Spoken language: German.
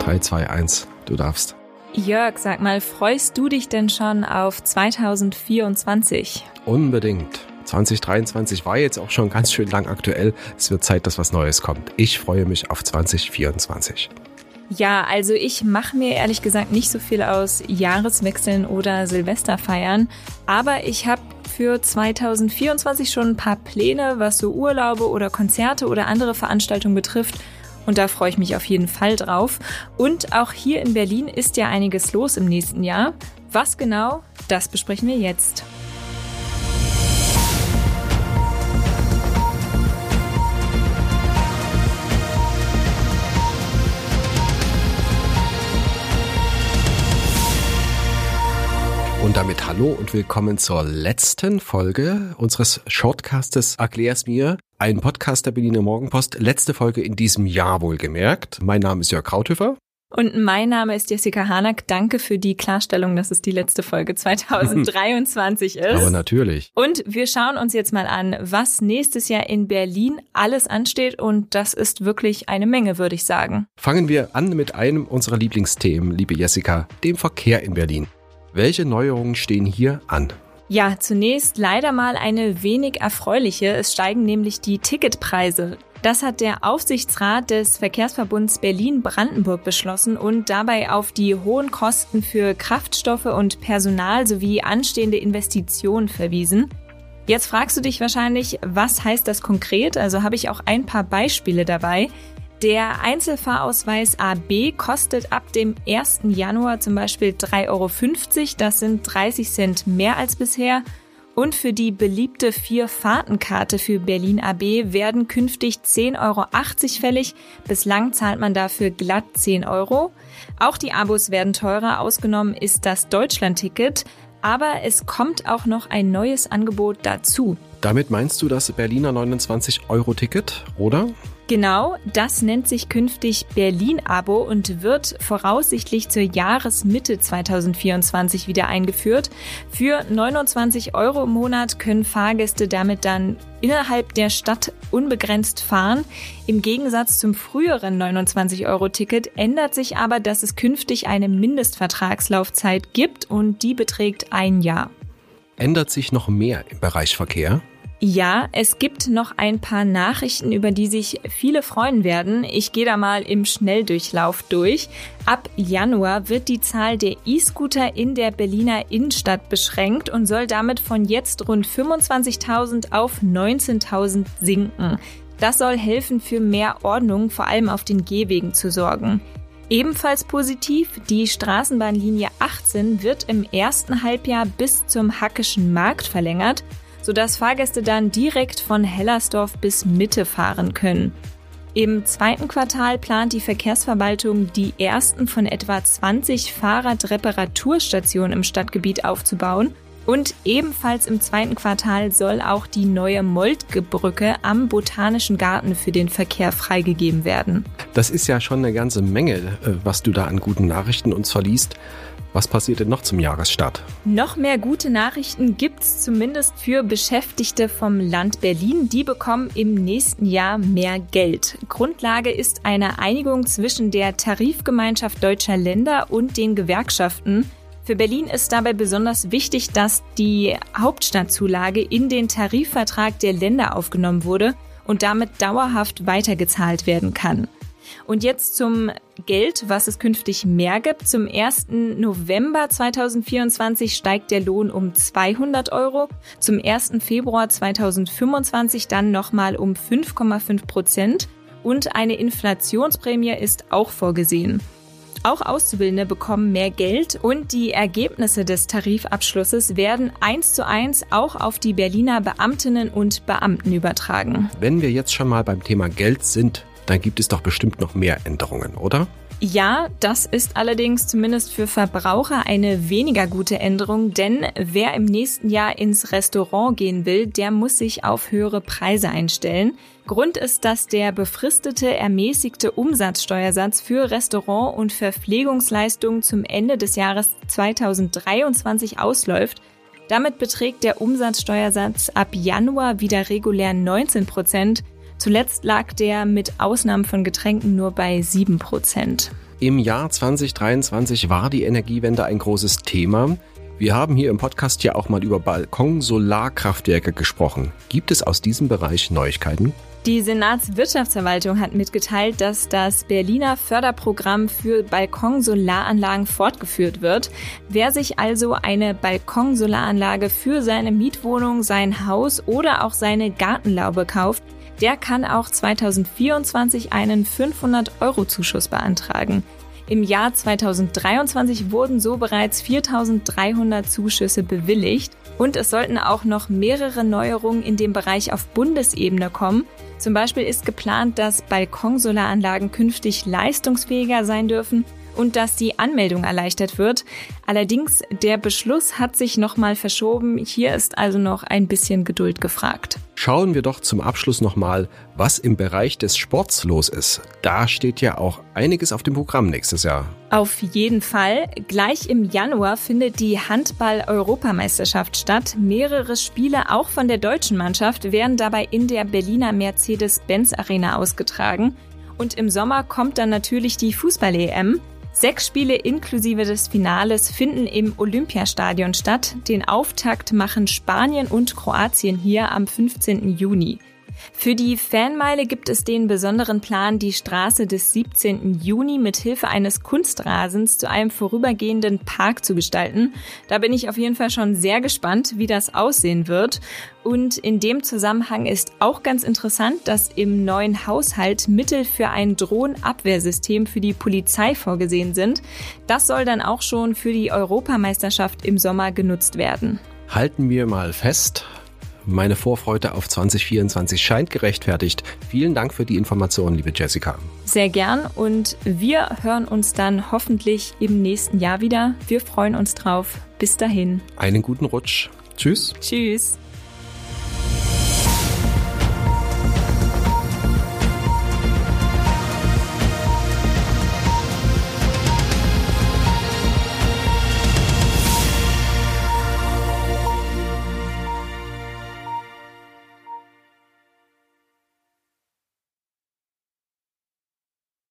3, 2, 1, du darfst. Jörg, sag mal, freust du dich denn schon auf 2024? Unbedingt. 2023 war jetzt auch schon ganz schön lang aktuell. Es wird Zeit, dass was Neues kommt. Ich freue mich auf 2024. Ja, also ich mache mir ehrlich gesagt nicht so viel aus Jahreswechseln oder Silvesterfeiern, aber ich habe für 2024 schon ein paar Pläne, was so Urlaube oder Konzerte oder andere Veranstaltungen betrifft. Und da freue ich mich auf jeden Fall drauf. Und auch hier in Berlin ist ja einiges los im nächsten Jahr. Was genau, das besprechen wir jetzt. Und damit hallo und willkommen zur letzten Folge unseres Shortcastes Erklär's mir, ein Podcast der Berliner Morgenpost. Letzte Folge in diesem Jahr wohlgemerkt. Mein Name ist Jörg Krauthöfer. Und mein Name ist Jessica Hanak. Danke für die Klarstellung, dass es die letzte Folge 2023 ist. Aber natürlich. Und wir schauen uns jetzt mal an, was nächstes Jahr in Berlin alles ansteht. Und das ist wirklich eine Menge, würde ich sagen. Fangen wir an mit einem unserer Lieblingsthemen, liebe Jessica, dem Verkehr in Berlin. Welche Neuerungen stehen hier an? Ja, zunächst leider mal eine wenig erfreuliche. Es steigen nämlich die Ticketpreise. Das hat der Aufsichtsrat des Verkehrsverbunds Berlin-Brandenburg beschlossen und dabei auf die hohen Kosten für Kraftstoffe und Personal sowie anstehende Investitionen verwiesen. Jetzt fragst du dich wahrscheinlich, was heißt das konkret? Also habe ich auch ein paar Beispiele dabei. Der Einzelfahrausweis AB kostet ab dem 1. Januar zum Beispiel 3,50 Euro. Das sind 30 Cent mehr als bisher. Und für die beliebte Vier-Fahrtenkarte für Berlin AB werden künftig 10,80 Euro fällig. Bislang zahlt man dafür glatt 10 Euro. Auch die Abos werden teurer. Ausgenommen ist das Deutschland-Ticket. Aber es kommt auch noch ein neues Angebot dazu. Damit meinst du das Berliner 29-Euro-Ticket, oder? Genau, das nennt sich künftig Berlin-Abo und wird voraussichtlich zur Jahresmitte 2024 wieder eingeführt. Für 29 Euro im Monat können Fahrgäste damit dann innerhalb der Stadt unbegrenzt fahren. Im Gegensatz zum früheren 29-Euro-Ticket ändert sich aber, dass es künftig eine Mindestvertragslaufzeit gibt und die beträgt ein Jahr. Ändert sich noch mehr im Bereich Verkehr? Ja, es gibt noch ein paar Nachrichten, über die sich viele freuen werden. Ich gehe da mal im Schnelldurchlauf durch. Ab Januar wird die Zahl der E-Scooter in der Berliner Innenstadt beschränkt und soll damit von jetzt rund 25.000 auf 19.000 sinken. Das soll helfen, für mehr Ordnung vor allem auf den Gehwegen zu sorgen. Ebenfalls positiv, die Straßenbahnlinie 18 wird im ersten Halbjahr bis zum Hackischen Markt verlängert sodass Fahrgäste dann direkt von Hellersdorf bis Mitte fahren können. Im zweiten Quartal plant die Verkehrsverwaltung, die ersten von etwa 20 Fahrradreparaturstationen im Stadtgebiet aufzubauen. Und ebenfalls im zweiten Quartal soll auch die neue Moltke-Brücke am Botanischen Garten für den Verkehr freigegeben werden. Das ist ja schon eine ganze Menge, äh, was du da an guten Nachrichten uns verliest. Was passiert denn noch zum Jahresstart? Noch mehr gute Nachrichten gibt's zumindest für Beschäftigte vom Land Berlin. Die bekommen im nächsten Jahr mehr Geld. Grundlage ist eine Einigung zwischen der Tarifgemeinschaft deutscher Länder und den Gewerkschaften. Für Berlin ist dabei besonders wichtig, dass die Hauptstadtzulage in den Tarifvertrag der Länder aufgenommen wurde und damit dauerhaft weitergezahlt werden kann. Und jetzt zum Geld, was es künftig mehr gibt. Zum 1. November 2024 steigt der Lohn um 200 Euro. Zum 1. Februar 2025 dann nochmal um 5,5 Prozent. Und eine Inflationsprämie ist auch vorgesehen. Auch Auszubildende bekommen mehr Geld und die Ergebnisse des Tarifabschlusses werden eins zu eins auch auf die Berliner Beamtinnen und Beamten übertragen. Wenn wir jetzt schon mal beim Thema Geld sind, dann gibt es doch bestimmt noch mehr Änderungen, oder? Ja, das ist allerdings zumindest für Verbraucher eine weniger gute Änderung, denn wer im nächsten Jahr ins Restaurant gehen will, der muss sich auf höhere Preise einstellen. Grund ist, dass der befristete ermäßigte Umsatzsteuersatz für Restaurant- und Verpflegungsleistungen zum Ende des Jahres 2023 ausläuft. Damit beträgt der Umsatzsteuersatz ab Januar wieder regulär 19 Prozent. Zuletzt lag der mit Ausnahmen von Getränken nur bei 7 Prozent. Im Jahr 2023 war die Energiewende ein großes Thema. Wir haben hier im Podcast ja auch mal über Balkon-Solarkraftwerke gesprochen. Gibt es aus diesem Bereich Neuigkeiten? Die Senatswirtschaftsverwaltung hat mitgeteilt, dass das Berliner Förderprogramm für Balkonsolaranlagen fortgeführt wird. Wer sich also eine Balkonsolaranlage für seine Mietwohnung, sein Haus oder auch seine Gartenlaube kauft, der kann auch 2024 einen 500-Euro-Zuschuss beantragen. Im Jahr 2023 wurden so bereits 4300 Zuschüsse bewilligt und es sollten auch noch mehrere Neuerungen in dem Bereich auf Bundesebene kommen. Zum Beispiel ist geplant, dass Balkonsolaranlagen künftig leistungsfähiger sein dürfen und dass die Anmeldung erleichtert wird. Allerdings, der Beschluss hat sich nochmal verschoben. Hier ist also noch ein bisschen Geduld gefragt. Schauen wir doch zum Abschluss nochmal, was im Bereich des Sports los ist. Da steht ja auch einiges auf dem Programm nächstes Jahr. Auf jeden Fall. Gleich im Januar findet die Handball-Europameisterschaft statt. Mehrere Spiele auch von der deutschen Mannschaft werden dabei in der Berliner Mercedes-Benz Arena ausgetragen. Und im Sommer kommt dann natürlich die Fußball-EM. Sechs Spiele inklusive des Finales finden im Olympiastadion statt. Den Auftakt machen Spanien und Kroatien hier am 15. Juni. Für die Fanmeile gibt es den besonderen Plan, die Straße des 17. Juni mit Hilfe eines Kunstrasens zu einem vorübergehenden Park zu gestalten. Da bin ich auf jeden Fall schon sehr gespannt, wie das aussehen wird. Und in dem Zusammenhang ist auch ganz interessant, dass im neuen Haushalt Mittel für ein Drohnenabwehrsystem für die Polizei vorgesehen sind. Das soll dann auch schon für die Europameisterschaft im Sommer genutzt werden. Halten wir mal fest, meine Vorfreude auf 2024 scheint gerechtfertigt. Vielen Dank für die Informationen, liebe Jessica. Sehr gern und wir hören uns dann hoffentlich im nächsten Jahr wieder. Wir freuen uns drauf. Bis dahin. Einen guten Rutsch. Tschüss. Tschüss.